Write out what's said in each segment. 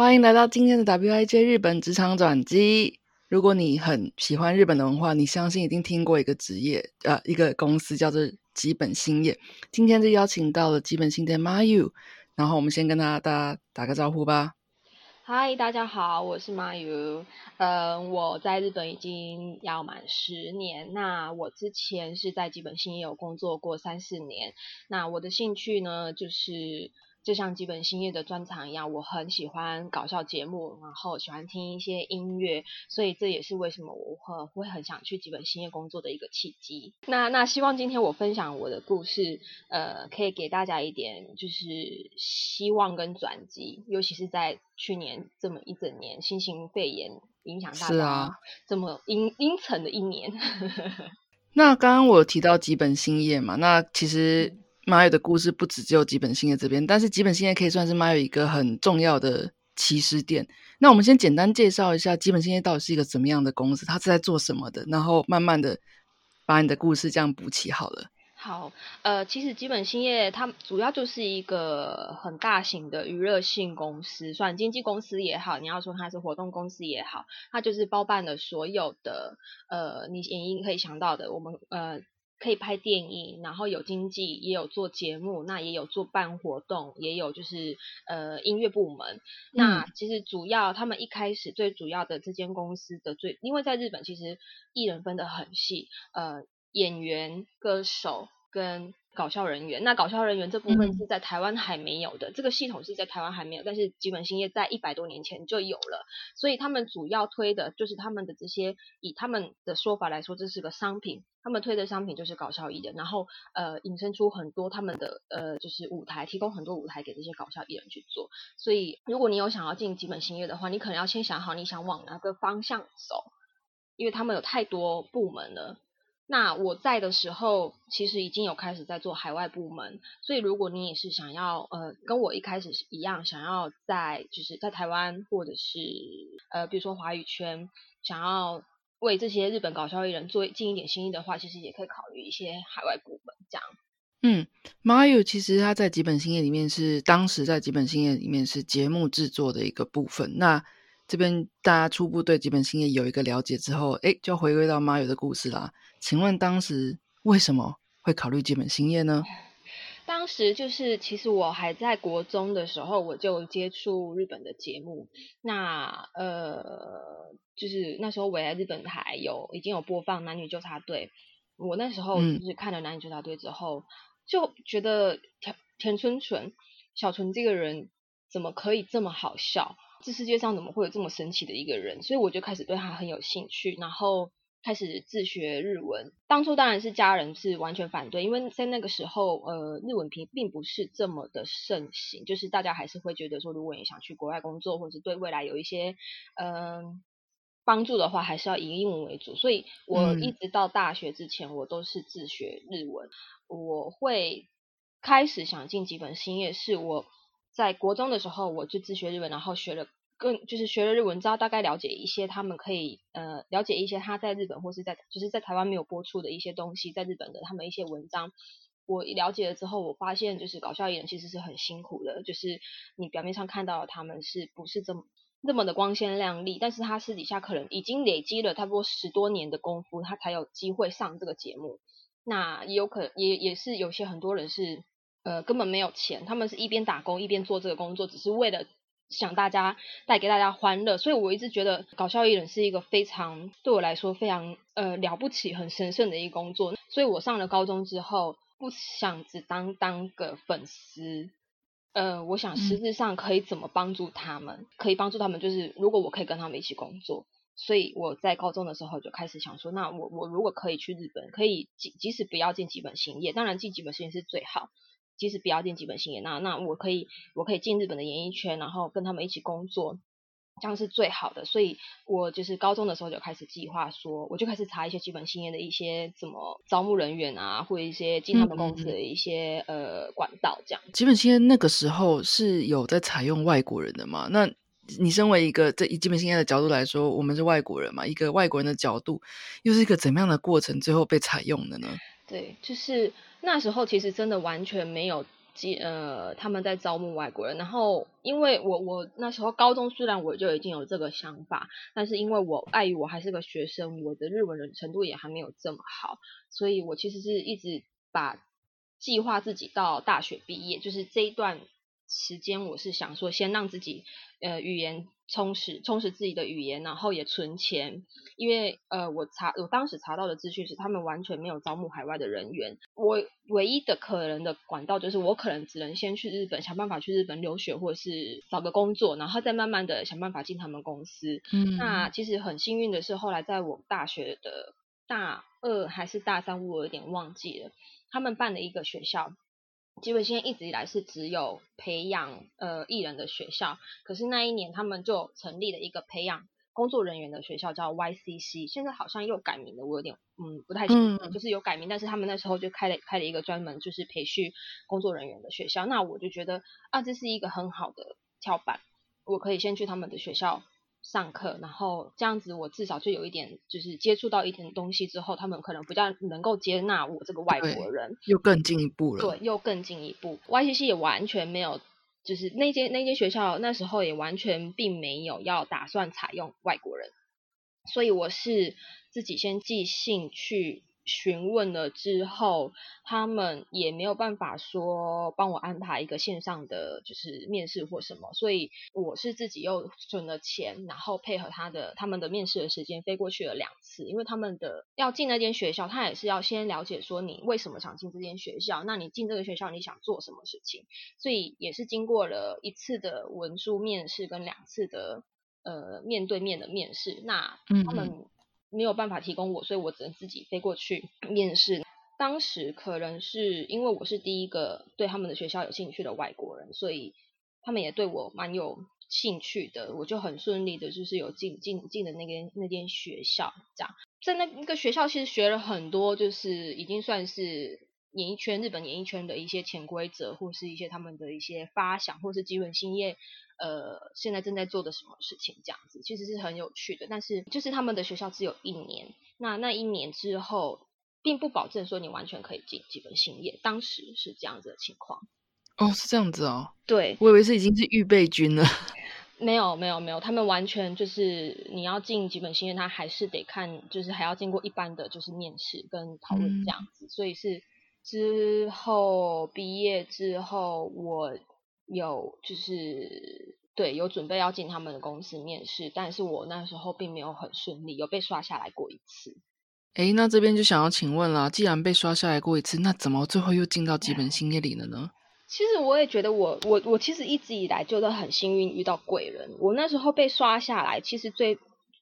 欢迎来到今天的 WIJ 日本职场转机。如果你很喜欢日本的文化，你相信一定听过一个职业，呃，一个公司叫做基本兴业。今天就邀请到了基本兴的 Mayu，然后我们先跟大家大家打个招呼吧。嗨，大家好，我是 Mayu。呃，我在日本已经要满十年。那我之前是在基本兴业有工作过三四年。那我的兴趣呢，就是。就像基本兴业的专场一样，我很喜欢搞笑节目，然后喜欢听一些音乐，所以这也是为什么我会会很想去基本兴业工作的一个契机。那那希望今天我分享我的故事，呃，可以给大家一点就是希望跟转机，尤其是在去年这么一整年新型肺炎影响大家这么阴阴沉的一年。那刚刚我提到基本兴业嘛，那其实。马友的故事不止只有基本兴业这边，但是基本兴业可以算是马友一个很重要的起始点。那我们先简单介绍一下基本兴业到底是一个怎么样的公司，它是在做什么的，然后慢慢的把你的故事这样补齐好了。好，呃，其实基本兴业它主要就是一个很大型的娱乐性公司，算经纪公司也好，你要说它是活动公司也好，它就是包办了所有的呃你演艺可以想到的，我们呃。可以拍电影，然后有经纪，也有做节目，那也有做办活动，也有就是呃音乐部门。那其实主要他们一开始最主要的这间公司的最，因为在日本其实艺人分得很细，呃演员、歌手跟。搞笑人员，那搞笑人员这部分是在台湾还没有的，这个系统是在台湾还没有，但是基本兴业在一百多年前就有了，所以他们主要推的就是他们的这些，以他们的说法来说，这是个商品，他们推的商品就是搞笑艺人，然后呃引申出很多他们的呃就是舞台，提供很多舞台给这些搞笑艺人去做，所以如果你有想要进基本兴业的话，你可能要先想好你想往哪个方向走，因为他们有太多部门了。那我在的时候，其实已经有开始在做海外部门，所以如果你也是想要，呃，跟我一开始一样，想要在就是在台湾或者是呃，比如说华语圈，想要为这些日本搞笑艺人做尽一点心意的话，其实也可以考虑一些海外部门这样。嗯，Mario 其实他在几本新业里面是当时在几本新业里面是节目制作的一个部分。那这边大家初步对基本兴业有一个了解之后，哎，就回归到 Mario 的故事啦。请问当时为什么会考虑基本兴业呢？当时就是其实我还在国中的时候，我就接触日本的节目。那呃，就是那时候我在日本台有已经有播放男女纠察队。我那时候就是看了男女纠察队之后，就觉得田田春纯小纯这个人怎么可以这么好笑？这世界上怎么会有这么神奇的一个人？所以我就开始对他很有兴趣，然后。开始自学日文，当初当然是家人是完全反对，因为在那个时候，呃，日文并并不是这么的盛行，就是大家还是会觉得说，如果你想去国外工作，或者对未来有一些嗯帮助的话，还是要以英文为主。所以我一直到大学之前，我都是自学日文。我会开始想进几本新业，是我在国中的时候，我就自学日文，然后学了。更就是学了日文，知道大概了解一些他们可以呃了解一些他在日本或是在就是在台湾没有播出的一些东西，在日本的他们一些文章，我了解了之后，我发现就是搞笑艺人其实是很辛苦的，就是你表面上看到他们是不是这么那么的光鲜亮丽，但是他私底下可能已经累积了差不多十多年的功夫，他才有机会上这个节目。那也有可能也也是有些很多人是呃根本没有钱，他们是一边打工一边做这个工作，只是为了。想大家带给大家欢乐，所以我一直觉得搞笑艺人是一个非常对我来说非常呃了不起、很神圣的一个工作。所以我上了高中之后，不想只当当个粉丝，呃，我想实质上可以怎么帮助他们？可以帮助他们，就是如果我可以跟他们一起工作。所以我在高中的时候就开始想说，那我我如果可以去日本，可以即即使不要进基本行业，当然进基本行业是最好。即使不要进基本星业，那那我可以，我可以进日本的演艺圈，然后跟他们一起工作，这样是最好的。所以我就是高中的时候就开始计划说，我就开始查一些基本信业的一些怎么招募人员啊，或者一些进他们公司的一些呃管道这样。基本信业那个时候是有在采用外国人的嘛？那你身为一个在以基本信业的角度来说，我们是外国人嘛？一个外国人的角度，又是一个怎么样的过程，最后被采用的呢？对，就是那时候其实真的完全没有接。呃，他们在招募外国人，然后因为我我那时候高中虽然我就已经有这个想法，但是因为我碍于我还是个学生，我的日文的程度也还没有这么好，所以我其实是一直把计划自己到大学毕业，就是这一段时间，我是想说先让自己呃语言。充实充实自己的语言，然后也存钱，因为呃，我查我当时查到的资讯是，他们完全没有招募海外的人员。我唯一的可能的管道就是，我可能只能先去日本，想办法去日本留学，或者是找个工作，然后再慢慢的想办法进他们公司。嗯，那其实很幸运的是，后来在我大学的大二还是大三，我有点忘记了，他们办了一个学校。基本现在一直以来是只有培养呃艺人的学校，可是那一年他们就成立了一个培养工作人员的学校，叫 YCC。现在好像又改名了，我有点嗯不太清楚，就是有改名，但是他们那时候就开了开了一个专门就是培训工作人员的学校。那我就觉得啊，这是一个很好的跳板，我可以先去他们的学校。上课，然后这样子，我至少就有一点，就是接触到一点东西之后，他们可能比较能够接纳我这个外国人，又更进一步了。对，又更进一步。YCC 也完全没有，就是那间那间学校那时候也完全并没有要打算采用外国人，所以我是自己先寄信去。询问了之后，他们也没有办法说帮我安排一个线上的就是面试或什么，所以我是自己又存了钱，然后配合他的他们的面试的时间飞过去了两次，因为他们的要进那间学校，他也是要先了解说你为什么想进这间学校，那你进这个学校你想做什么事情，所以也是经过了一次的文书面试跟两次的呃面对面的面试，那他们。没有办法提供我，所以我只能自己飞过去 面试。当时可能是因为我是第一个对他们的学校有兴趣的外国人，所以他们也对我蛮有兴趣的。我就很顺利的，就是有进进进的那间那间学校。这样在那那个学校其实学了很多，就是已经算是演艺圈日本演艺圈的一些潜规则，或是一些他们的一些发想，或是基本兴业。呃，现在正在做的什么事情这样子，其实是很有趣的。但是就是他们的学校只有一年，那那一年之后，并不保证说你完全可以进基本兴业。当时是这样子的情况。哦，是这样子哦。对，我以为是已经是预备军了。没有，没有，没有，他们完全就是你要进基本兴业，他还是得看，就是还要经过一般的就是面试跟讨论这样子。所以是之后毕业之后我。有就是对有准备要进他们的公司面试，但是我那时候并没有很顺利，有被刷下来过一次。哎，那这边就想要请问啦，既然被刷下来过一次，那怎么最后又进到基本兴业里了呢？其实我也觉得我我我其实一直以来就是很幸运遇到贵人，我那时候被刷下来，其实最。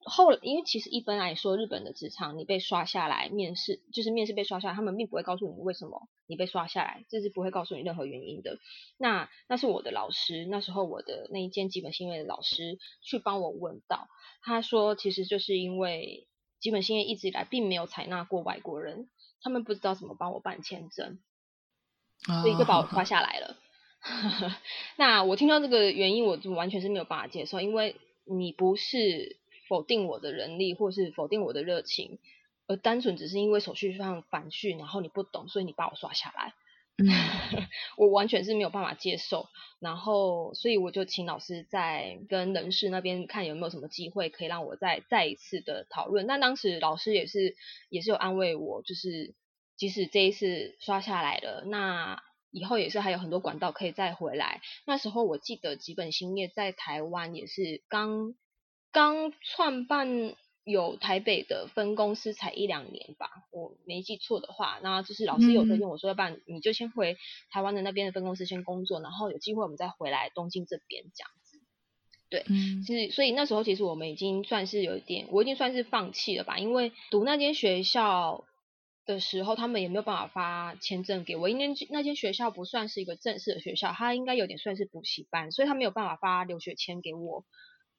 后，因为其实一般来说，日本的职场你被刷下来面试，就是面试被刷下来，他们并不会告诉你为什么你被刷下来，这是不会告诉你任何原因的。那那是我的老师，那时候我的那一间基本新业的老师去帮我问到，他说其实就是因为基本新业一直以来并没有采纳过外国人，他们不知道怎么帮我办签证，所以就把我刷下来了。那我听到这个原因，我就完全是没有办法接受，因为你不是。否定我的能力，或是否定我的热情，而单纯只是因为手续上繁序，然后你不懂，所以你把我刷下来，我完全是没有办法接受。然后，所以我就请老师在跟人事那边看有没有什么机会可以让我再再一次的讨论。那当时老师也是也是有安慰我，就是即使这一次刷下来了，那以后也是还有很多管道可以再回来。那时候我记得吉本新业在台湾也是刚。刚创办有台北的分公司才一两年吧，我没记错的话，那就是老师有推荐我说，要不然你就先回台湾的那边的分公司先工作，然后有机会我们再回来东京这边这样子。对，其实所以那时候其实我们已经算是有一点，我已经算是放弃了吧，因为读那间学校的时候，他们也没有办法发签证给我，因为那间学校不算是一个正式的学校，它应该有点算是补习班，所以他没有办法发留学签给我。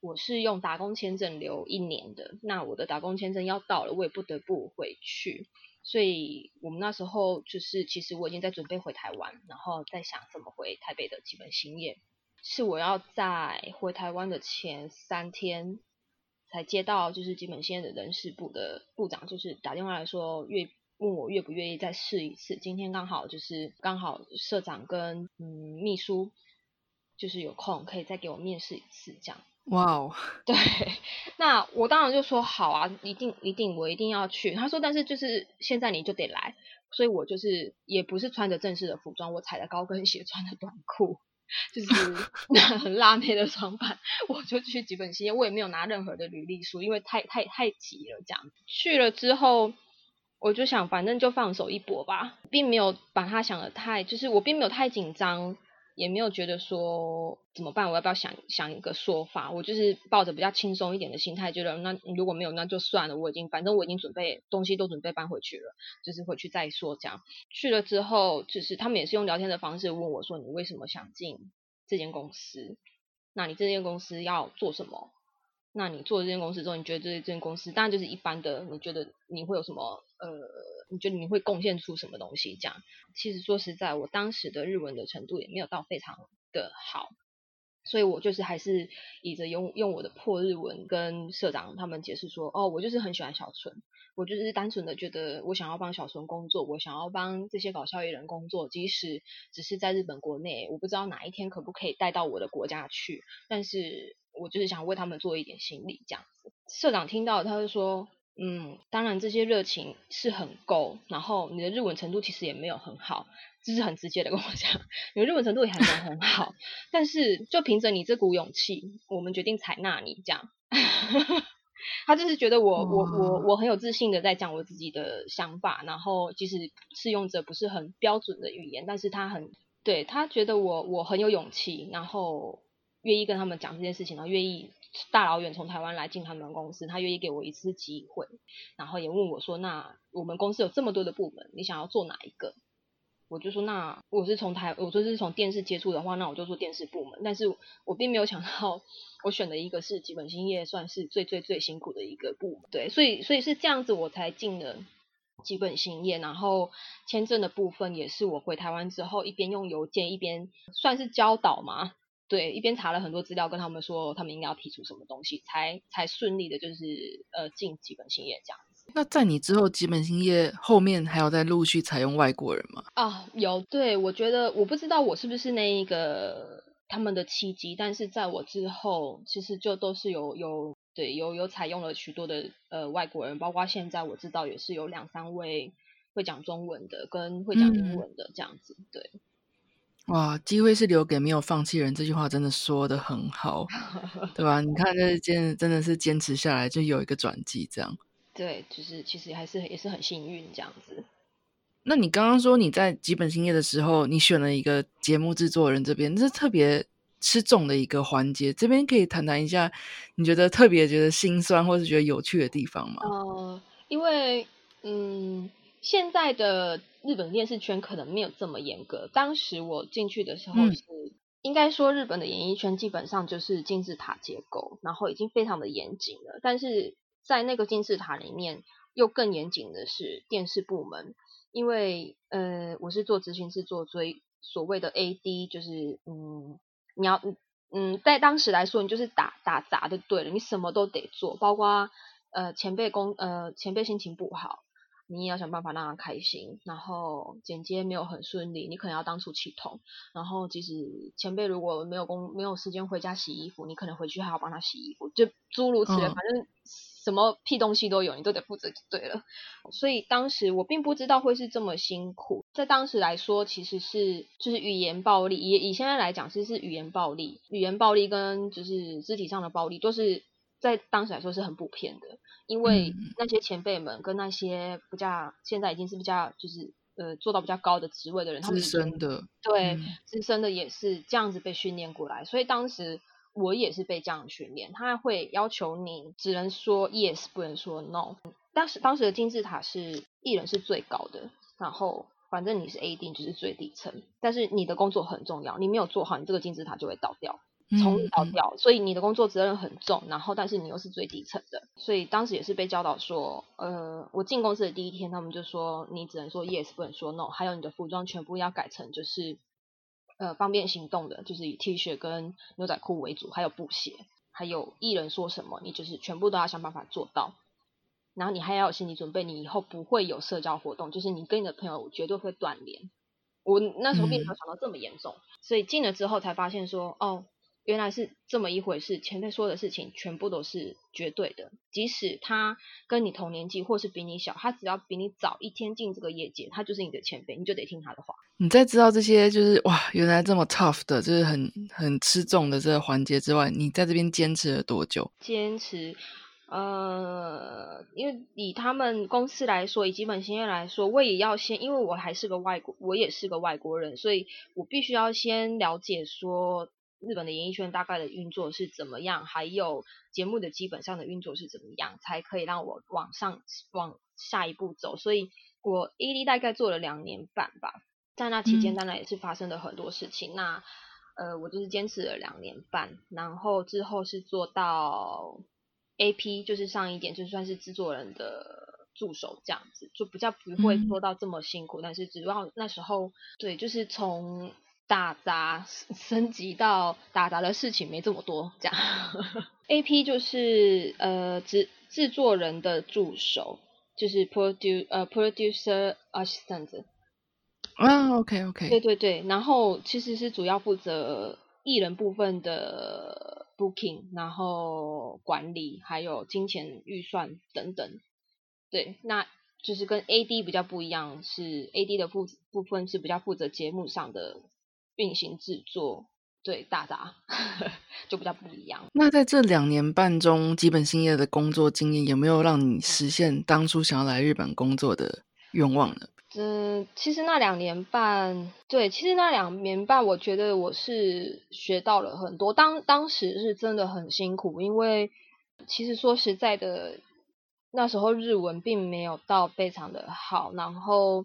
我是用打工签证留一年的，那我的打工签证要到了，我也不得不回去。所以我们那时候就是，其实我已经在准备回台湾，然后在想怎么回台北的基本心愿。是我要在回台湾的前三天才接到，就是基本兴业的人事部的部长，就是打电话来说，愿问我愿不愿意再试一次。今天刚好就是刚好社长跟嗯秘书就是有空，可以再给我面试一次这样。哇哦，对，那我当然就说好啊，一定一定我一定要去。他说，但是就是现在你就得来，所以我就是也不是穿着正式的服装，我踩着高跟鞋，穿着短裤，就是 很辣妹的装扮，我就去吉本兴业，我也没有拿任何的履历书，因为太太太急了这样。去了之后，我就想反正就放手一搏吧，并没有把他想的太，就是我并没有太紧张。也没有觉得说怎么办，我要不要想想一个说法？我就是抱着比较轻松一点的心态，觉得那如果没有那就算了，我已经反正我已经准备东西都准备搬回去了，就是回去再说这样。去了之后，就是他们也是用聊天的方式问我说：“你为什么想进这间公司？那你这间公司要做什么？那你做这间公司之后，你觉得这这间公司当然就是一般的，你觉得你会有什么呃？”你觉得你会贡献出什么东西？这样，其实说实在，我当时的日文的程度也没有到非常的好，所以我就是还是以着用用我的破日文跟社长他们解释说，哦，我就是很喜欢小纯，我就是单纯的觉得我想要帮小纯工作，我想要帮这些搞笑艺人工作，即使只是在日本国内，我不知道哪一天可不可以带到我的国家去，但是我就是想为他们做一点心理这样子。社长听到，他就说。嗯，当然这些热情是很够，然后你的日文程度其实也没有很好，就是很直接的跟我讲，你的日文程度也还没有很好，但是就凭着你这股勇气，我们决定采纳你这样。他就是觉得我我我我很有自信的在讲我自己的想法，然后即使是用者不是很标准的语言，但是他很对他觉得我我很有勇气，然后愿意跟他们讲这件事情，然后愿意。大老远从台湾来进他们公司，他愿意给我一次机会，然后也问我说：“那我们公司有这么多的部门，你想要做哪一个？”我就说：“那我是从台，我说是从电视接触的话，那我就做电视部门。”但是我并没有想到，我选的一个是基本兴业，算是最最最辛苦的一个部门。对，所以所以是这样子，我才进了基本兴业。然后签证的部分也是我回台湾之后，一边用邮件一边算是教导嘛。对，一边查了很多资料，跟他们说他们应该要提出什么东西，才才顺利的，就是呃进基本兴业这样子。那在你之后，基本兴业后面还有在陆续采用外国人吗？啊，有。对，我觉得我不知道我是不是那一个他们的契机，但是在我之后，其实就都是有有对有有采用了许多的呃外国人，包括现在我知道也是有两三位会讲中文的，跟会讲英文的这样子，对。哇，机会是留给没有放弃人，这句话真的说的很好，对吧？你看这坚真的是坚持下来，就有一个转机，这样。对，就是其实还是也是很幸运这样子。那你刚刚说你在基本兴业的时候，你选了一个节目制作人这边，这是特别吃重的一个环节，这边可以谈谈一下，你觉得特别觉得心酸或是觉得有趣的地方吗？呃，因为嗯。现在的日本电视圈可能没有这么严格。当时我进去的时候是，应该说日本的演艺圈基本上就是金字塔结构，然后已经非常的严谨了。但是在那个金字塔里面，又更严谨的是电视部门，因为呃，我是做执行制作，所以所谓的 AD 就是嗯，你要嗯，在当时来说，你就是打打杂的对了，你什么都得做，包括呃前辈工呃前辈心情不好。你也要想办法让他开心，然后剪接没有很顺利，你可能要当出气筒，然后即使前辈如果没有工没有时间回家洗衣服，你可能回去还要帮他洗衣服，就诸如此类，反正什么屁东西都有，你都得负责就对了。所以当时我并不知道会是这么辛苦，在当时来说，其实是就是语言暴力，以以现在来讲，其实是语言暴力，语言暴力跟就是肢体上的暴力都是。在当时来说是很普遍的，因为那些前辈们跟那些比较现在已经是比较就是呃做到比较高的职位的人，他们资深的对资深的也是这样子被训练过来，所以当时我也是被这样训练，他会要求你只能说 yes 不能说 no。当时当时的金字塔是艺人是最高的，然后反正你是 A 定就是最底层，但是你的工作很重要，你没有做好，你这个金字塔就会倒掉。从里到掉，所以你的工作责任很重，然后但是你又是最底层的，所以当时也是被教导说，呃，我进公司的第一天，他们就说你只能说 yes，不能说 no，还有你的服装全部要改成就是呃方便行动的，就是以 T 恤跟牛仔裤为主，还有布鞋，还有艺人说什么，你就是全部都要想办法做到，然后你还要有心理准备，你以后不会有社交活动，就是你跟你的朋友绝对会断联。我那时候并没有想到这么严重，所以进了之后才发现说，哦。原来是这么一回事，前辈说的事情全部都是绝对的。即使他跟你同年纪，或是比你小，他只要比你早一天进这个业界，他就是你的前辈，你就得听他的话。你在知道这些就是哇，原来这么 tough 的，就是很很吃重的这个环节之外，你在这边坚持了多久？坚持，呃，因为以他们公司来说，以基本经验来说，我也要先，因为我还是个外国，我也是个外国人，所以我必须要先了解说。日本的演艺圈大概的运作是怎么样？还有节目的基本上的运作是怎么样，才可以让我往上往下一步走？所以我 AD 大概做了两年半吧，在那期间当然也是发生了很多事情。那呃，我就是坚持了两年半，然后之后是做到 AP，就是上一点就算是制作人的助手这样子，就比较不会做到这么辛苦。但是主要那时候对，就是从。打杂升级到打杂的事情没这么多，这样。A P 就是呃制制作人的助手，就是 produce 呃 producer assistant。啊，OK OK。对对对，然后其实是主要负责艺人部分的 booking，然后管理还有金钱预算等等。对，那就是跟 A D 比较不一样，是 A D 的负部分是比较负责节目上的。运行制作对大杂 就比较不一样。那在这两年半中，基本兴业的工作经验有没有让你实现当初想要来日本工作的愿望呢？嗯，其实那两年半，对，其实那两年半，我觉得我是学到了很多。当当时是真的很辛苦，因为其实说实在的，那时候日文并没有到非常的好，然后。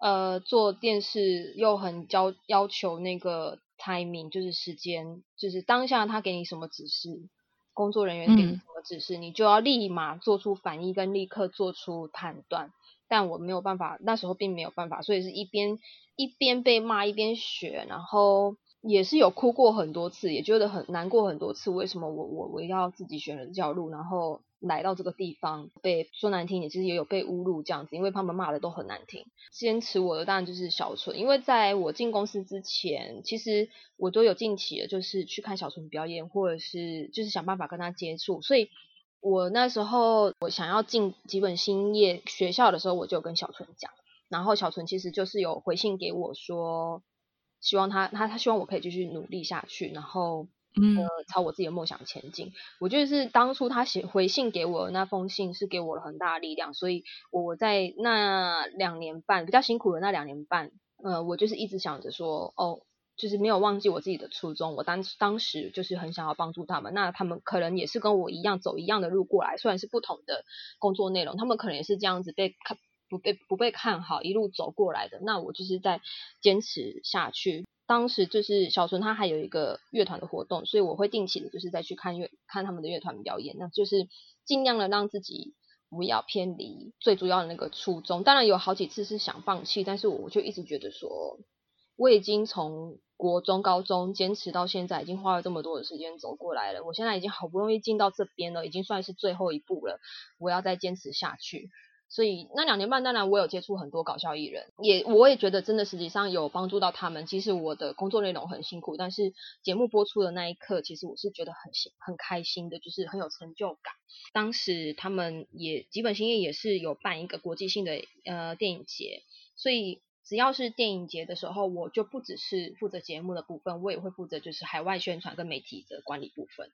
呃，做电视又很要要求那个 timing，就是时间，就是当下他给你什么指示，工作人员给你什么指示，你就要立马做出反应跟立刻做出判断。但我没有办法，那时候并没有办法，所以是一边一边被骂一边学，然后。也是有哭过很多次，也觉得很难过很多次。为什么我我我要自己选了这条路，然后来到这个地方被说难听，也其实也有被侮辱这样子，因为他们骂的都很难听。坚持我的当然就是小纯，因为在我进公司之前，其实我都有近期的，就是去看小纯表演，或者是就是想办法跟他接触。所以我那时候我想要进基本兴业学校的时候，我就跟小纯讲，然后小纯其实就是有回信给我说。希望他他他希望我可以继续努力下去，然后呃朝我自己的梦想前进。我觉得是当初他写回信给我的那封信是给我了很大的力量，所以我在那两年半比较辛苦的那两年半，呃，我就是一直想着说，哦，就是没有忘记我自己的初衷。我当当时就是很想要帮助他们，那他们可能也是跟我一样走一样的路过来，虽然是不同的工作内容，他们可能也是这样子被看。不被不被看好，一路走过来的，那我就是在坚持下去。当时就是小纯他还有一个乐团的活动，所以我会定期的，就是再去看乐看他们的乐团表演，那就是尽量的让自己不要偏离最主要的那个初衷。当然有好几次是想放弃，但是我就一直觉得说，我已经从国中、高中坚持到现在，已经花了这么多的时间走过来了。我现在已经好不容易进到这边了，已经算是最后一步了，我要再坚持下去。所以那两年半，当然我有接触很多搞笑艺人，也我也觉得真的实际上有帮助到他们。其实我的工作内容很辛苦，但是节目播出的那一刻，其实我是觉得很心很开心的，就是很有成就感。当时他们也基本兴业也是有办一个国际性的呃电影节，所以只要是电影节的时候，我就不只是负责节目的部分，我也会负责就是海外宣传跟媒体的管理部分。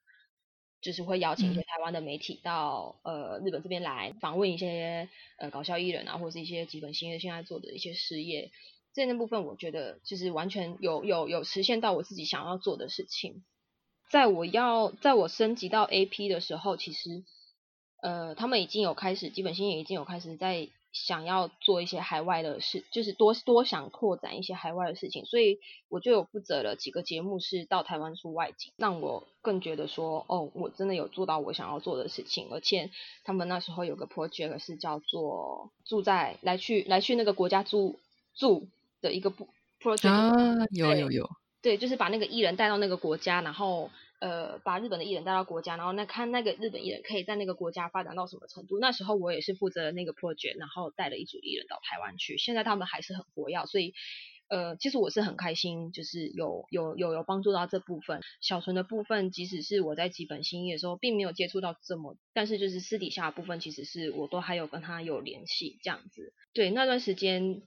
就是会邀请一些台湾的媒体到呃日本这边来访问一些呃搞笑艺人啊，或者是一些基本新业现在做的一些事业，这那部分我觉得就是完全有有有实现到我自己想要做的事情。在我要在我升级到 AP 的时候，其实呃他们已经有开始基本新业已经有开始在想要做一些海外的事，就是多多想扩展一些海外的事情，所以我就有负责了几个节目是到台湾出外景，让我更觉得说，哦，我真的有做到我想要做的事情，而且他们那时候有个 project 是叫做住在来去来去那个国家住住的一个不 project 啊，有有有，对，就是把那个艺人带到那个国家，然后。呃，把日本的艺人带到国家，然后那看那个日本艺人可以在那个国家发展到什么程度。那时候我也是负责那个 project，然后带了一组艺人到台湾去。现在他们还是很活跃，所以呃，其实我是很开心，就是有有有有帮助到这部分。小纯的部分，即使是我在基本新业的时候，并没有接触到这么，但是就是私底下的部分，其实是我都还有跟他有联系这样子。对，那段时间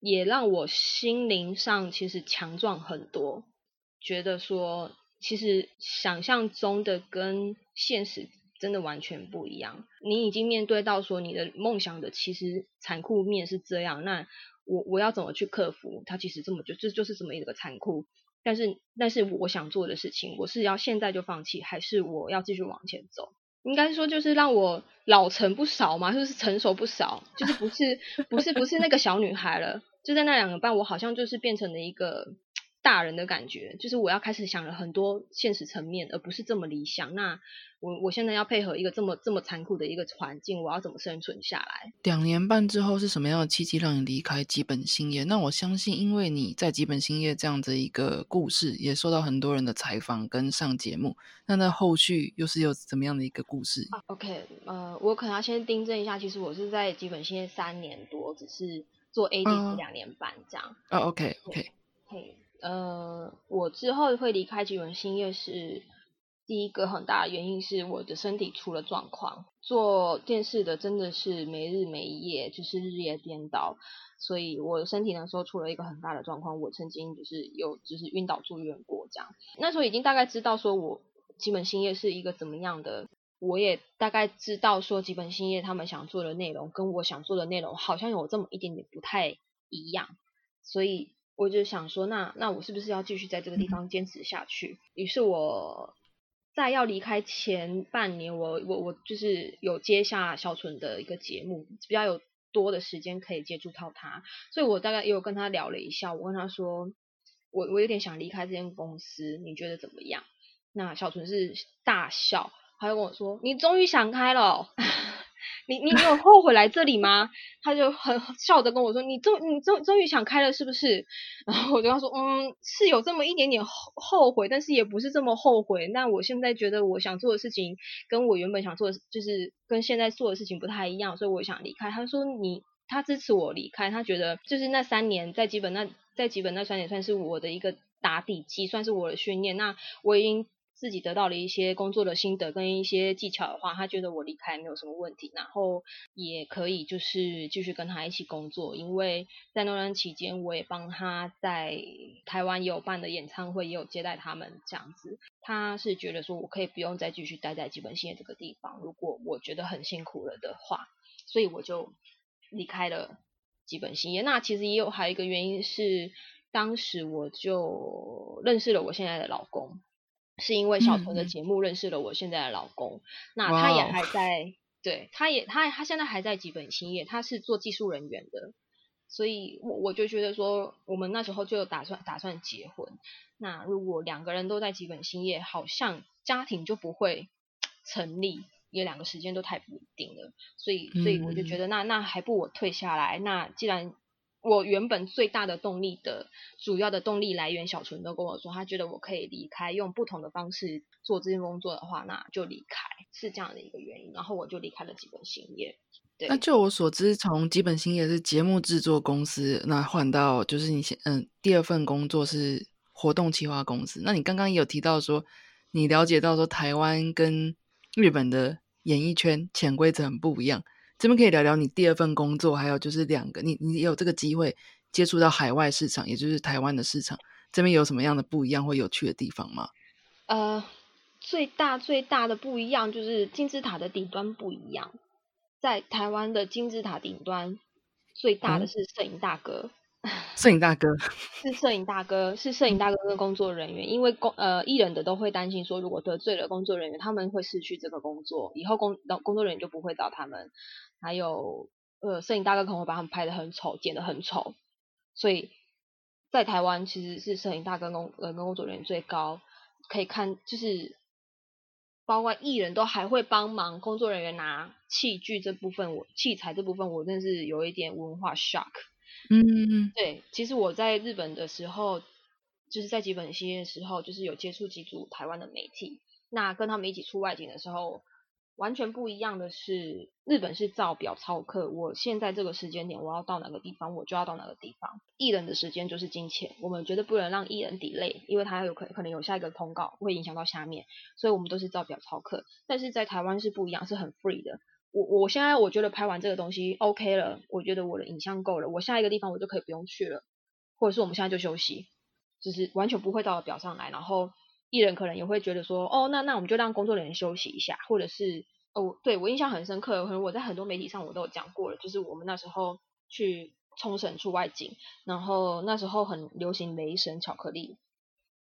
也让我心灵上其实强壮很多，觉得说。其实想象中的跟现实真的完全不一样。你已经面对到说你的梦想的其实残酷面是这样，那我我要怎么去克服？它其实这么就这就是这么一个残酷。但是但是我想做的事情，我是要现在就放弃，还是我要继续往前走？应该说就是让我老成不少嘛，就是成熟不少，就是不是不是不是那个小女孩了。就在那两个半，我好像就是变成了一个。大人的感觉，就是我要开始想了很多现实层面，而不是这么理想。那我我现在要配合一个这么这么残酷的一个环境，我要怎么生存下来？两年半之后是什么样的契机让你离开基本兴业？那我相信，因为你在基本兴业这样的一个故事，也受到很多人的采访跟上节目。那那后续又是有怎么样的一个故事？OK，呃，我可能要先订正一下，其实我是在基本兴业三年多，只是做 AD 两年半这样。哦，OK，OK，嘿。呃，我之后会离开吉文兴业是第一个很大的原因是我的身体出了状况。做电视的真的是没日没夜，就是日夜颠倒，所以我的身体那时候出了一个很大的状况。我曾经就是有就是晕倒住院过这样。那时候已经大概知道说我基本兴业是一个怎么样的，我也大概知道说基本兴业他们想做的内容跟我想做的内容好像有这么一点点不太一样，所以。我就想说，那那我是不是要继续在这个地方坚持下去？于是我在要离开前半年，我我我就是有接下小纯的一个节目，比较有多的时间可以接触到他，所以我大概也有跟他聊了一下。我跟他说，我我有点想离开这间公司，你觉得怎么样？那小纯是大笑，他就跟我说：“你终于想开了。” 你你有后悔来这里吗？他就很笑着跟我说：“你终你终终于想开了是不是？” 然后我就跟他说：“嗯，是有这么一点点后后悔，但是也不是这么后悔。那我现在觉得我想做的事情跟我原本想做的，就是跟现在做的事情不太一样，所以我想离开。”他说：“你他支持我离开，他觉得就是那三年在基本那在基本那三年算是我的一个打底期，算是我的训练。那我已经。”自己得到了一些工作的心得跟一些技巧的话，他觉得我离开没有什么问题，然后也可以就是继续跟他一起工作，因为在那段期间我也帮他在台湾也有办的演唱会，也有接待他们这样子。他是觉得说我可以不用再继续待在基本线这个地方，如果我觉得很辛苦了的话，所以我就离开了基本兴业。那其实也有还有一个原因是，当时我就认识了我现在的老公。是因为小纯的节目认识了我现在的老公，那他也还在，对，他也他他现在还在基本兴业，他是做技术人员的，所以我我就觉得说，我们那时候就打算打算结婚，那如果两个人都在基本兴业，好像家庭就不会成立，因为两个时间都太不一定了，所以所以我就觉得那那还不我退下来，那既然。我原本最大的动力的主要的动力来源，小纯都跟我说，他觉得我可以离开，用不同的方式做这件工作的话，那就离开，是这样的一个原因。然后我就离开了基本兴业。对，那就我所知，从基本兴业是节目制作公司，那换到就是你现嗯第二份工作是活动企划公司。那你刚刚也有提到说，你了解到说台湾跟日本的演艺圈潜规则很不一样。这边可以聊聊你第二份工作，还有就是两个，你你有这个机会接触到海外市场，也就是台湾的市场，这边有什么样的不一样或有趣的地方吗？呃，最大最大的不一样就是金字塔的顶端不一样，在台湾的金字塔顶端最大的是摄影大哥。摄影大哥 是摄影大哥，是摄影大哥跟工作人员，因为工呃艺人的都会担心说，如果得罪了工作人员，他们会失去这个工作，以后工工作人员就不会找他们。还有呃，摄影大哥可能会把他们拍的很丑，剪的很丑，所以在台湾其实是摄影大哥工呃工作人员最高，可以看就是包括艺人都还会帮忙工作人员拿器具这部分，我器材这部分我真是有一点文化 shock。嗯，对，其实我在日本的时候，就是在基本系的时候，就是有接触几组台湾的媒体，那跟他们一起出外景的时候。完全不一样的是，日本是照表操课。我现在这个时间点，我要到哪个地方，我就要到哪个地方。艺人的时间就是金钱，我们绝对不能让艺人抵累，因为他有可可能有下一个通告，会影响到下面，所以我们都是照表操课。但是在台湾是不一样，是很 free 的。我我现在我觉得拍完这个东西 OK 了，我觉得我的影像够了，我下一个地方我就可以不用去了，或者是我们现在就休息，就是完全不会到表上来，然后。艺人可能也会觉得说，哦，那那我们就让工作人员休息一下，或者是，哦，对我印象很深刻，可能我在很多媒体上我都有讲过了，就是我们那时候去冲绳出外景，然后那时候很流行雷神巧克力，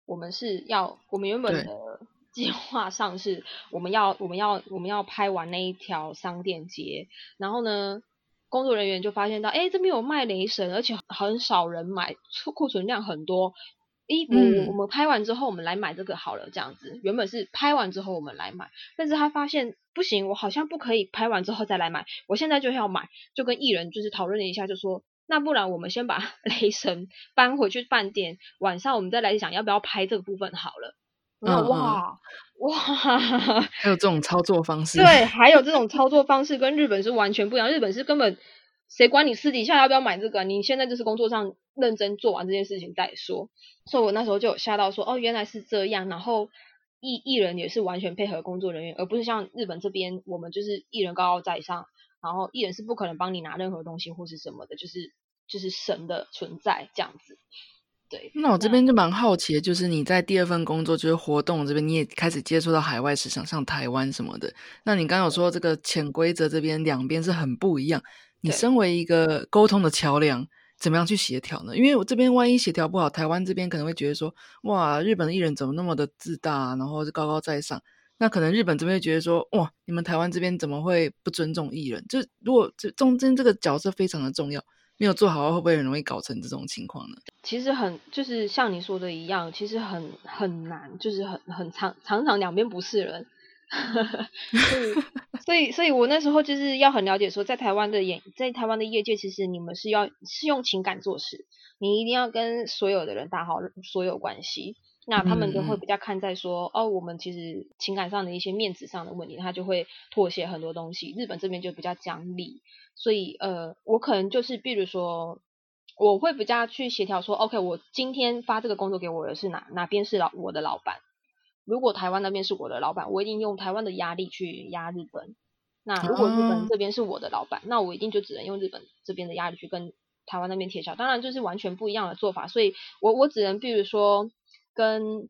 我们是要，我们原本的计划上是我们要我们要我们要拍完那一条商店街，然后呢，工作人员就发现到，哎，这边有卖雷神，而且很少人买，库存量很多。诶，我我们拍完之后，我们来买这个好了，这样子。原本是拍完之后我们来买，但是他发现不行，我好像不可以拍完之后再来买，我现在就要买，就跟艺人就是讨论了一下，就说那不然我们先把 雷神搬回去饭店，晚上我们再来想要不要拍这个部分好了。嗯哇哇，还有这种操作方式？对，还有这种操作方式跟日本是完全不一样，日本是根本。谁管你私底下要不要买这个？你现在就是工作上认真做完这件事情再说。所以我那时候就有吓到说，哦，原来是这样。然后艺艺人也是完全配合工作人员，而不是像日本这边，我们就是艺人高高在上，然后艺人是不可能帮你拿任何东西或是什么的，就是就是神的存在这样子。对。那我这边就蛮好奇的，就是你在第二份工作就是活动这边，你也开始接触到海外市场，像台湾什么的。那你刚刚有说这个潜规则这边两边是很不一样。你身为一个沟通的桥梁，怎么样去协调呢？因为我这边万一协调不好，台湾这边可能会觉得说，哇，日本的艺人怎么那么的自大，然后是高高在上。那可能日本这边会觉得说，哇，你们台湾这边怎么会不尊重艺人？就如果这中间这个角色非常的重要，没有做好，会不会很容易搞成这种情况呢？其实很就是像你说的一样，其实很很难，就是很很常常常两边不是人。所以，所以，所以我那时候就是要很了解说，在台湾的演，在台湾的业界，其实你们是要是用情感做事，你一定要跟所有的人打好所有关系。那他们就会比较看在说，哦，我们其实情感上的一些面子上的问题，他就会妥协很多东西。日本这边就比较讲理，所以呃，我可能就是比如说，我会比较去协调说，OK，我今天发这个工作给我的是哪哪边是老我的老板。如果台湾那边是我的老板，我一定用台湾的压力去压日本。那如果日本这边是我的老板，那我一定就只能用日本这边的压力去跟台湾那边贴销。当然，就是完全不一样的做法，所以我我只能，比如说跟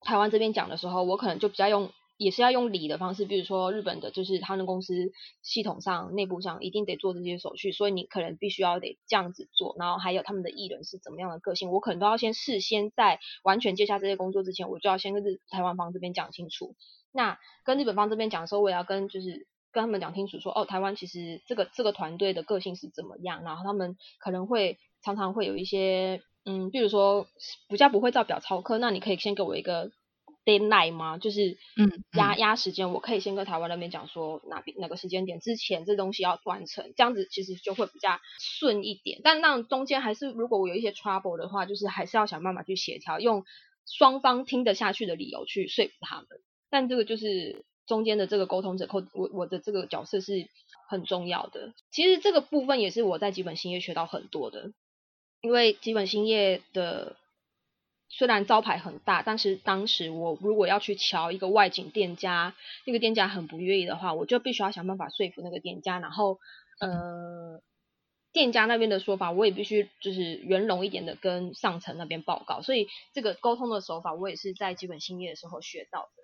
台湾这边讲的时候，我可能就比较用。也是要用理的方式，比如说日本的，就是他们公司系统上、内部上一定得做这些手续，所以你可能必须要得这样子做。然后还有他们的艺人是怎么样的个性，我可能都要先事先在完全接下这些工作之前，我就要先跟日台湾方这边讲清楚。那跟日本方这边讲的时候，我也要跟就是跟他们讲清楚，说哦，台湾其实这个这个团队的个性是怎么样，然后他们可能会常常会有一些嗯，比如说比较不会照表操课，那你可以先给我一个。deadline 吗？就是嗯压压时间，我可以先跟台湾那边讲说哪边哪个时间点之前这东西要完成，这样子其实就会比较顺一点。但那中间还是如果我有一些 trouble 的话，就是还是要想办法去协调，用双方听得下去的理由去说服他们。但这个就是中间的这个沟通者，我我的这个角色是很重要的。其实这个部分也是我在基本新业学到很多的，因为基本兴业的。虽然招牌很大，但是当时我如果要去瞧一个外景店家，那个店家很不愿意的话，我就必须要想办法说服那个店家。然后，呃，店家那边的说法，我也必须就是圆融一点的跟上层那边报告。所以这个沟通的手法，我也是在基本兴业的时候学到的。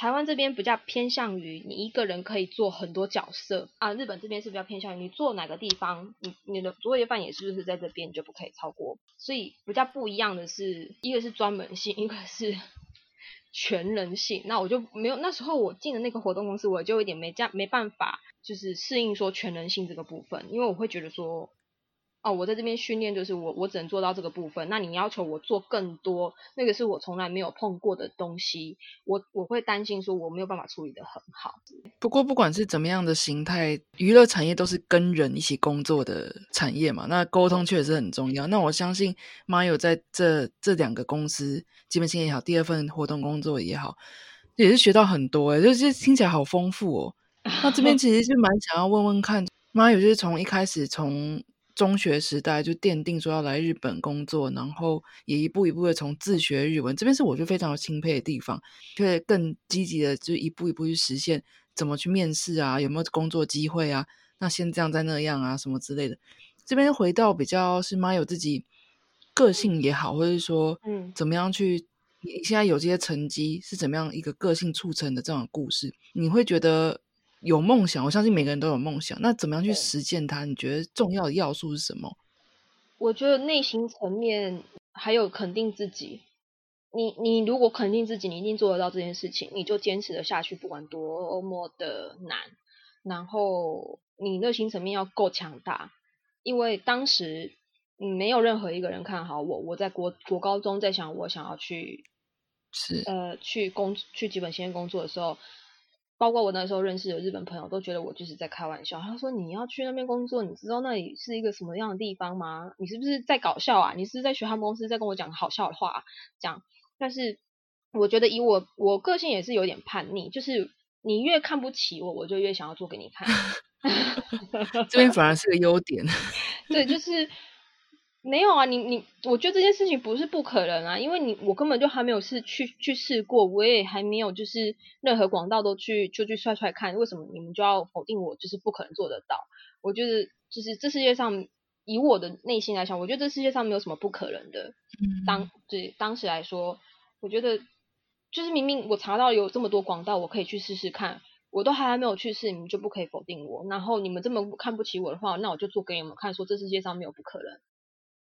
台湾这边比较偏向于你一个人可以做很多角色啊，日本这边是比较偏向于你做哪个地方，你你的作业范也是不是在这边就不可以超过，所以比较不一样的是，一个是专门性，一个是 全人性，那我就没有那时候我进的那个活动公司，我就有点没这样没办法，就是适应说全人性这个部分，因为我会觉得说。哦，我在这边训练就是我，我只能做到这个部分。那你要求我做更多，那个是我从来没有碰过的东西，我我会担心说我没有办法处理的很好。不过不管是怎么样的形态，娱乐产业都是跟人一起工作的产业嘛，那沟通确实很重要。那我相信妈友在这这两个公司，基本性也好，第二份活动工作也好，也是学到很多诶，就是听起来好丰富哦。那这边 其实是蛮想要问问看，妈有就是从一开始从。中学时代就奠定说要来日本工作，然后也一步一步的从自学日文，这边是我就非常钦佩的地方，就会更积极的就一步一步去实现怎么去面试啊，有没有工作机会啊，那先这样再那样啊，什么之类的。这边回到比较是妈有自己个性也好，或者是说嗯怎么样去，你现在有这些成绩是怎么样一个个性促成的这种故事，你会觉得？有梦想，我相信每个人都有梦想。那怎么样去实践它？你觉得重要的要素是什么？我觉得内心层面还有肯定自己。你你如果肯定自己，你一定做得到这件事情，你就坚持的下去，不管多么的难。然后你内心层面要够强大，因为当时没有任何一个人看好我。我在国国高中在想我想要去是呃去工去基本先工作的时候。包括我那时候认识的日本朋友都觉得我就是在开玩笑。他说：“你要去那边工作，你知道那里是一个什么样的地方吗？你是不是在搞笑啊？你是在学他们公司在跟我讲好笑的话？这样。”但是我觉得以我我个性也是有点叛逆，就是你越看不起我，我就越想要做给你看。这边反而是个优点。对，就是。没有啊，你你，我觉得这件事情不是不可能啊，因为你我根本就还没有试去去试过，我也还没有就是任何广告都去就去踹踹看，为什么你们就要否定我就是不可能做得到？我觉得就是这世界上以我的内心来讲，我觉得这世界上没有什么不可能的。当对当时来说，我觉得就是明明我查到有这么多广告，我可以去试试看，我都还没有去试，你们就不可以否定我？然后你们这么看不起我的话，那我就做给你们看，说这世界上没有不可能。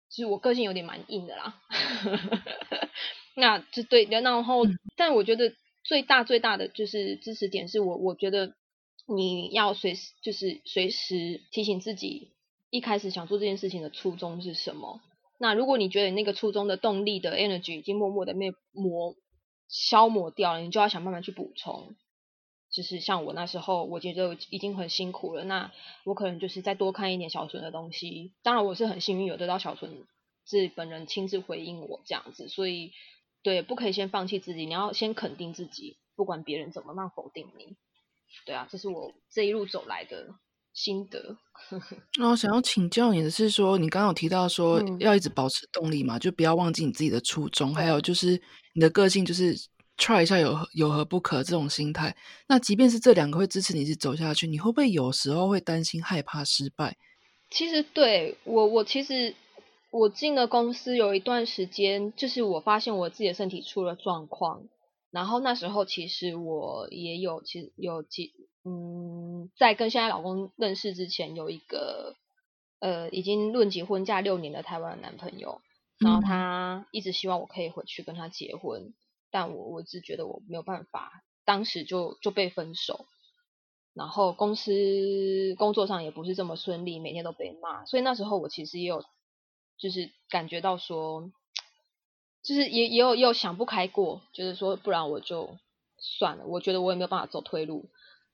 其实我个性有点蛮硬的啦，那这对，然后，但我觉得最大最大的就是支持点是我，我觉得你要随时就是随时提醒自己，一开始想做这件事情的初衷是什么。那如果你觉得那个初衷的动力的 energy 已经默默的被磨消磨掉了，你就要想办法去补充。就是像我那时候，我觉得已经很辛苦了。那我可能就是再多看一点小纯的东西。当然，我是很幸运有得到小纯是本人亲自回应我这样子。所以，对，不可以先放弃自己，你要先肯定自己，不管别人怎么样否定你。对啊，这是我这一路走来的心得。那 我想要请教你的是说，你刚刚有提到说要一直保持动力嘛，就不要忘记你自己的初衷，还有就是你的个性就是。Try 一下有有何不可这种心态，那即便是这两个会支持你是走下去，你会不会有时候会担心害怕失败？其实对我我其实我进了公司有一段时间，就是我发现我自己的身体出了状况，然后那时候其实我也有其实有几嗯，在跟现在老公认识之前，有一个呃已经论及婚嫁六年的台湾男朋友，然后他一直希望我可以回去跟他结婚。但我我只觉得我没有办法，当时就就被分手，然后公司工作上也不是这么顺利，每天都被骂，所以那时候我其实也有就是感觉到说，就是也也有也有想不开过，就是说不然我就算了，我觉得我也没有办法走退路，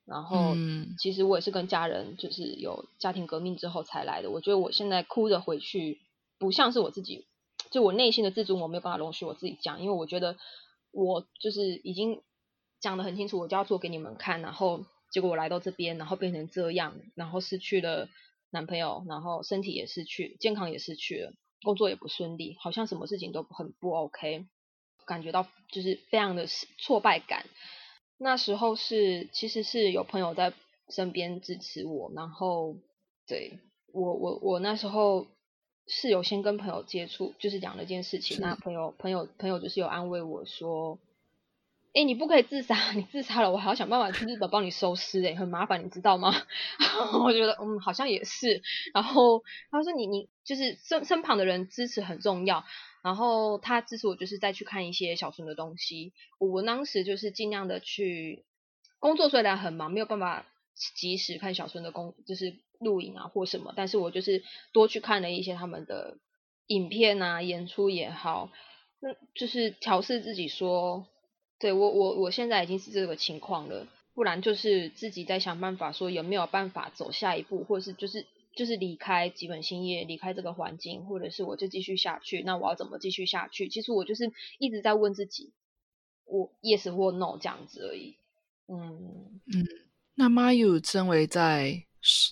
然后其实我也是跟家人就是有家庭革命之后才来的，我觉得我现在哭着回去，不像是我自己，就我内心的自尊我没有办法容许我自己讲，因为我觉得。我就是已经讲的很清楚，我就要做给你们看，然后结果我来到这边，然后变成这样，然后失去了男朋友，然后身体也失去，健康也失去了，工作也不顺利，好像什么事情都很不 OK，感觉到就是非常的挫败感。那时候是其实是有朋友在身边支持我，然后对我我我那时候。是有先跟朋友接触，就是讲了一件事情。那朋友朋友朋友就是有安慰我说：“哎，你不可以自杀，你自杀了，我还要想办法去日本帮你收尸，哎，很麻烦，你知道吗？”我觉得嗯，好像也是。然后他说：“你你就是身身旁的人支持很重要。”然后他支持我，就是再去看一些小孙的东西。我当时就是尽量的去工作，虽然很忙，没有办法及时看小孙的工，就是录影啊或什么，但是我就是多去看了一些他们的影片啊，演出也好，那就是调试自己说，对我我我现在已经是这个情况了，不然就是自己在想办法说有没有办法走下一步，或者是就是。就是离开基本兴业，离开这个环境，或者是我就继续下去，那我要怎么继续下去？其实我就是一直在问自己，我 yes 或 no 这样子而已。嗯嗯，那 Mayu 身为在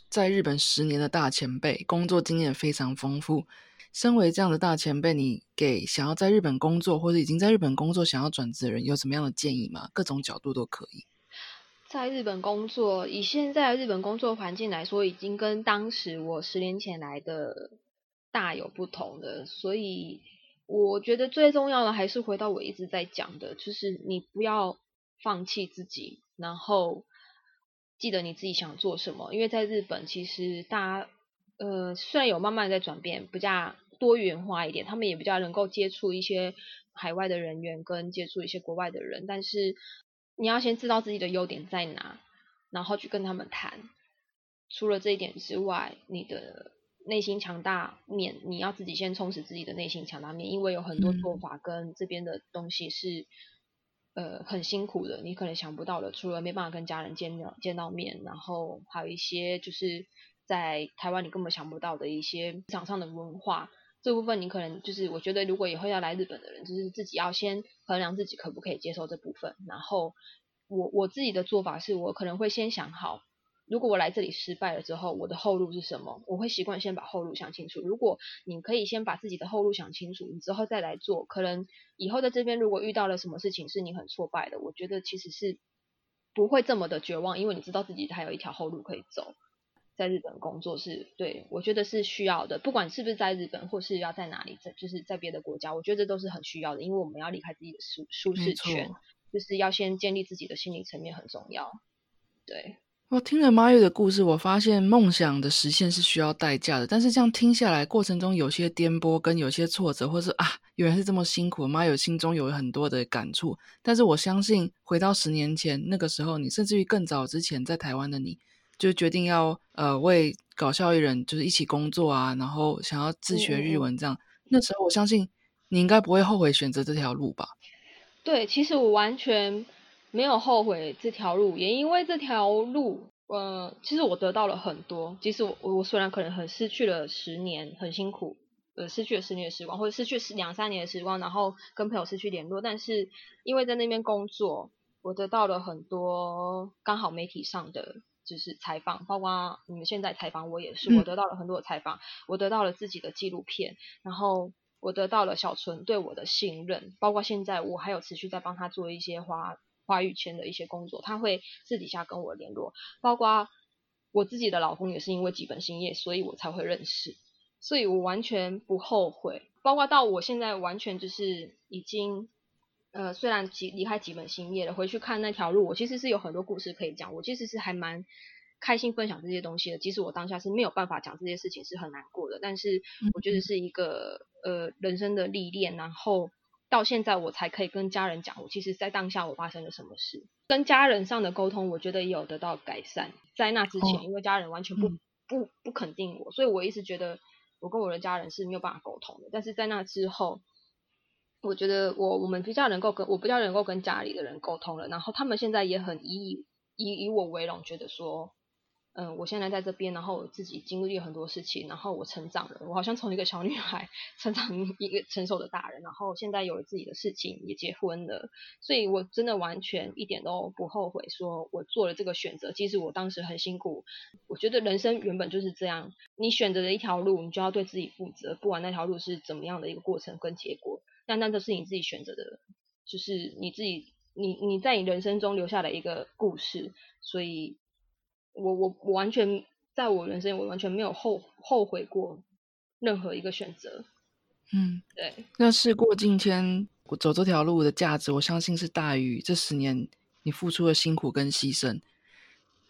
在日本十年的大前辈，工作经验非常丰富。身为这样的大前辈，你给想要在日本工作或者已经在日本工作想要转职的人有什么样的建议吗？各种角度都可以。在日本工作，以现在日本工作环境来说，已经跟当时我十年前来的大有不同的。所以我觉得最重要的还是回到我一直在讲的，就是你不要放弃自己，然后记得你自己想做什么。因为在日本，其实大家呃虽然有慢慢在转变，比较多元化一点，他们也比较能够接触一些海外的人员，跟接触一些国外的人，但是。你要先知道自己的优点在哪，然后去跟他们谈。除了这一点之外，你的内心强大面，你要自己先充实自己的内心强大面，因为有很多做法跟这边的东西是呃很辛苦的，你可能想不到的。除了没办法跟家人见面见到面，然后还有一些就是在台湾你根本想不到的一些场上的文化。这部分你可能就是，我觉得如果以后要来日本的人，就是自己要先衡量自己可不可以接受这部分。然后我我自己的做法是，我可能会先想好，如果我来这里失败了之后，我的后路是什么？我会习惯先把后路想清楚。如果你可以先把自己的后路想清楚，你之后再来做，可能以后在这边如果遇到了什么事情是你很挫败的，我觉得其实是不会这么的绝望，因为你知道自己还有一条后路可以走。在日本工作是对我觉得是需要的，不管是不是在日本，或是要在哪里，在就是在别的国家，我觉得这都是很需要的，因为我们要离开自己的舒舒适圈，就是要先建立自己的心理层面很重要。对，我听了马玉的故事，我发现梦想的实现是需要代价的，但是这样听下来，过程中有些颠簸，跟有些挫折，或是啊，原来是这么辛苦，马友心中有很多的感触。但是我相信，回到十年前那个时候，你甚至于更早之前在台湾的你。就决定要呃为搞笑艺人就是一起工作啊，然后想要自学日文这样。那时候我相信你应该不会后悔选择这条路吧？对，其实我完全没有后悔这条路，也因为这条路，呃，其实我得到了很多。即使我我虽然可能很失去了十年，很辛苦，呃，失去了十年的时光，或者失去两三年的时光，然后跟朋友失去联络，但是因为在那边工作，我得到了很多刚好媒体上的。就是采访，包括你们现在采访我也是，我得到了很多的采访，我得到了自己的纪录片，然后我得到了小纯对我的信任，包括现在我还有持续在帮他做一些花花语圈的一些工作，他会私底下跟我联络，包括我自己的老公也是因为几本兴业，所以我才会认识，所以我完全不后悔，包括到我现在完全就是已经。呃，虽然几离开几本新业了，回去看那条路，我其实是有很多故事可以讲。我其实是还蛮开心分享这些东西的。即使我当下是没有办法讲这些事情，是很难过的。但是我觉得是一个呃人生的历练，然后到现在我才可以跟家人讲，我其实在当下我发生了什么事。跟家人上的沟通，我觉得也有得到改善。在那之前，因为家人完全不不不肯定我，所以我一直觉得我跟我的家人是没有办法沟通的。但是在那之后。我觉得我我们比较能够跟我比较能够跟家里的人沟通了，然后他们现在也很以以以我为荣，觉得说，嗯，我现在在这边，然后我自己经历了很多事情，然后我成长了，我好像从一个小女孩成长一个成熟的大人，然后现在有了自己的事情，也结婚了，所以我真的完全一点都不后悔，说我做了这个选择，即使我当时很辛苦，我觉得人生原本就是这样，你选择的一条路，你就要对自己负责，不管那条路是怎么样的一个过程跟结果。但那都是你自己选择的，就是你自己，你你在你人生中留下的一个故事，所以，我我我完全在我人生我完全没有后后悔过任何一个选择。嗯，对。那事过境迁，我走这条路的价值，我相信是大于这十年你付出的辛苦跟牺牲。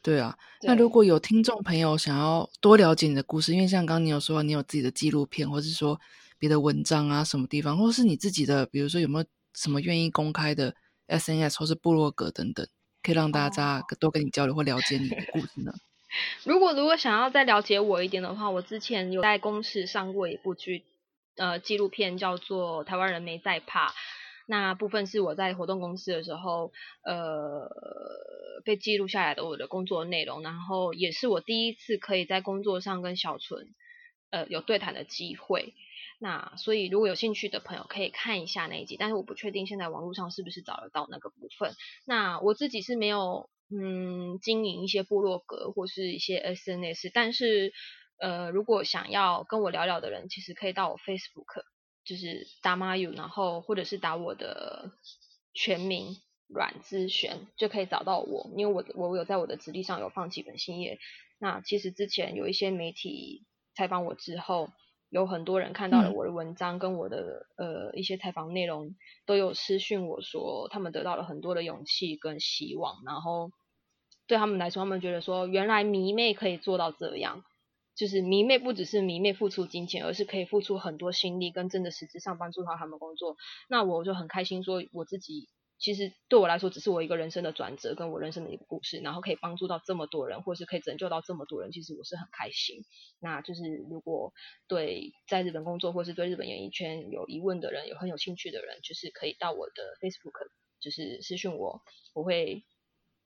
对啊，那如果有听众朋友想要多了解你的故事，因为像刚刚你有说你有自己的纪录片，或是说。别的文章啊，什么地方，或是你自己的，比如说有没有什么愿意公开的 SNS 或是部落格等等，可以让大家多跟你交流或了解你的故事呢？如果如果想要再了解我一点的话，我之前有在公视上过一部剧，呃，纪录片叫做《台湾人没在怕》。那部分是我在活动公司的时候，呃，被记录下来的我的工作内容，然后也是我第一次可以在工作上跟小纯，呃，有对谈的机会。那所以如果有兴趣的朋友可以看一下那一集，但是我不确定现在网络上是不是找得到那个部分。那我自己是没有。嗯，经营一些部落格或是一些 SNS，但是呃，如果想要跟我聊聊的人，其实可以到我 Facebook，就是打 Mayu，然后或者是打我的全名阮之璇，就可以找到我。因为我我有在我的资历上有放几本新页。那其实之前有一些媒体采访我之后，有很多人看到了我的文章跟我的呃一些采访内容，都有私讯我说他们得到了很多的勇气跟希望，然后。对他们来说，他们觉得说，原来迷妹可以做到这样，就是迷妹不只是迷妹付出金钱，而是可以付出很多心力，跟真的实质上帮助到他们工作。那我就很开心，说我自己其实对我来说，只是我一个人生的转折，跟我人生的一个故事，然后可以帮助到这么多人，或是可以拯救到这么多人，其实我是很开心。那就是如果对在日本工作，或是对日本演艺圈有疑问的人，有很有兴趣的人，就是可以到我的 Facebook，就是私讯我，我会。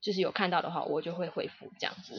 就是有看到的话，我就会回复这样子。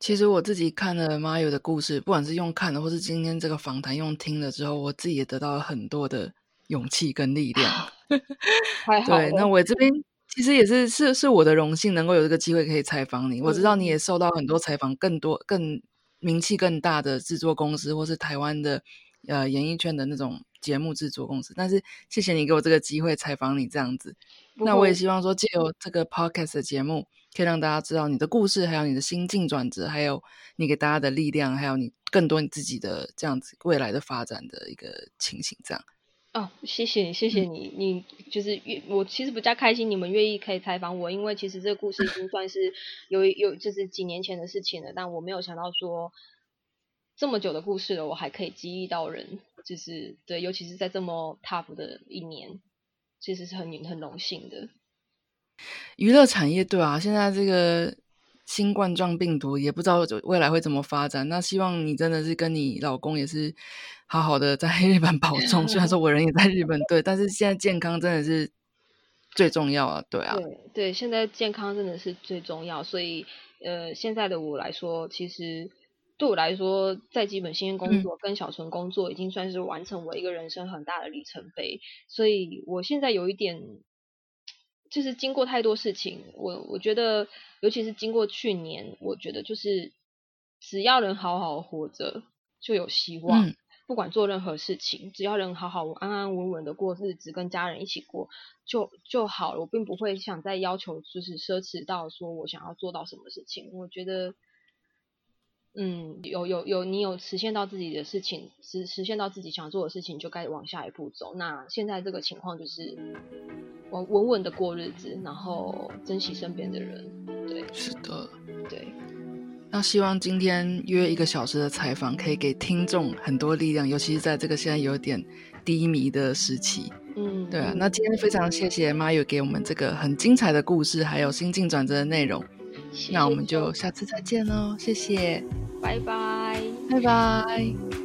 其实我自己看了马友的故事，不管是用看的，或是今天这个访谈用听了之后，我自己也得到了很多的勇气跟力量。对，那我这边其实也是是是我的荣幸，能够有这个机会可以采访你。我知道你也受到很多采访，更多更名气更大的制作公司，或是台湾的呃演艺圈的那种节目制作公司。但是谢谢你给我这个机会采访你这样子。那我也希望说，借由这个 podcast 的节目，可以让大家知道你的故事，还有你的心境转折，还有你给大家的力量，还有你更多你自己的这样子未来的发展的一个情形。这样哦，谢谢你，谢谢你，你就是愿我其实比较开心，你们愿意可以采访我，因为其实这个故事已经算是有有就是几年前的事情了，但我没有想到说这么久的故事了，我还可以激励到人，就是对，尤其是在这么 tough 的一年。其实是很很荣幸的。娱乐产业对啊，现在这个新冠状病毒也不知道未来会怎么发展。那希望你真的是跟你老公也是好好的在日本保重。虽然说 我人也在日本，对，但是现在健康真的是最重要啊，对啊。对对，现在健康真的是最重要。所以呃，现在的我来说，其实。对我来说，在基本新工作跟小纯工作已经算是完成我一个人生很大的里程碑，所以我现在有一点，就是经过太多事情，我我觉得，尤其是经过去年，我觉得就是只要人好好活着就有希望，不管做任何事情，只要人好好安安稳稳的过日子，跟家人一起过就就好了。我并不会想再要求，就是奢侈到说我想要做到什么事情，我觉得。嗯，有有有，你有实现到自己的事情，实实现到自己想做的事情，就该往下一步走。那现在这个情况就是，稳稳稳的过日子，然后珍惜身边的人。对，是的，对。那希望今天约一个小时的采访，可以给听众很多力量，尤其是在这个现在有点低迷的时期。嗯，对啊。那今天非常谢谢妈友给我们这个很精彩的故事，还有心境转折的内容。那我们就下次再见喽，谢谢，拜拜，拜拜。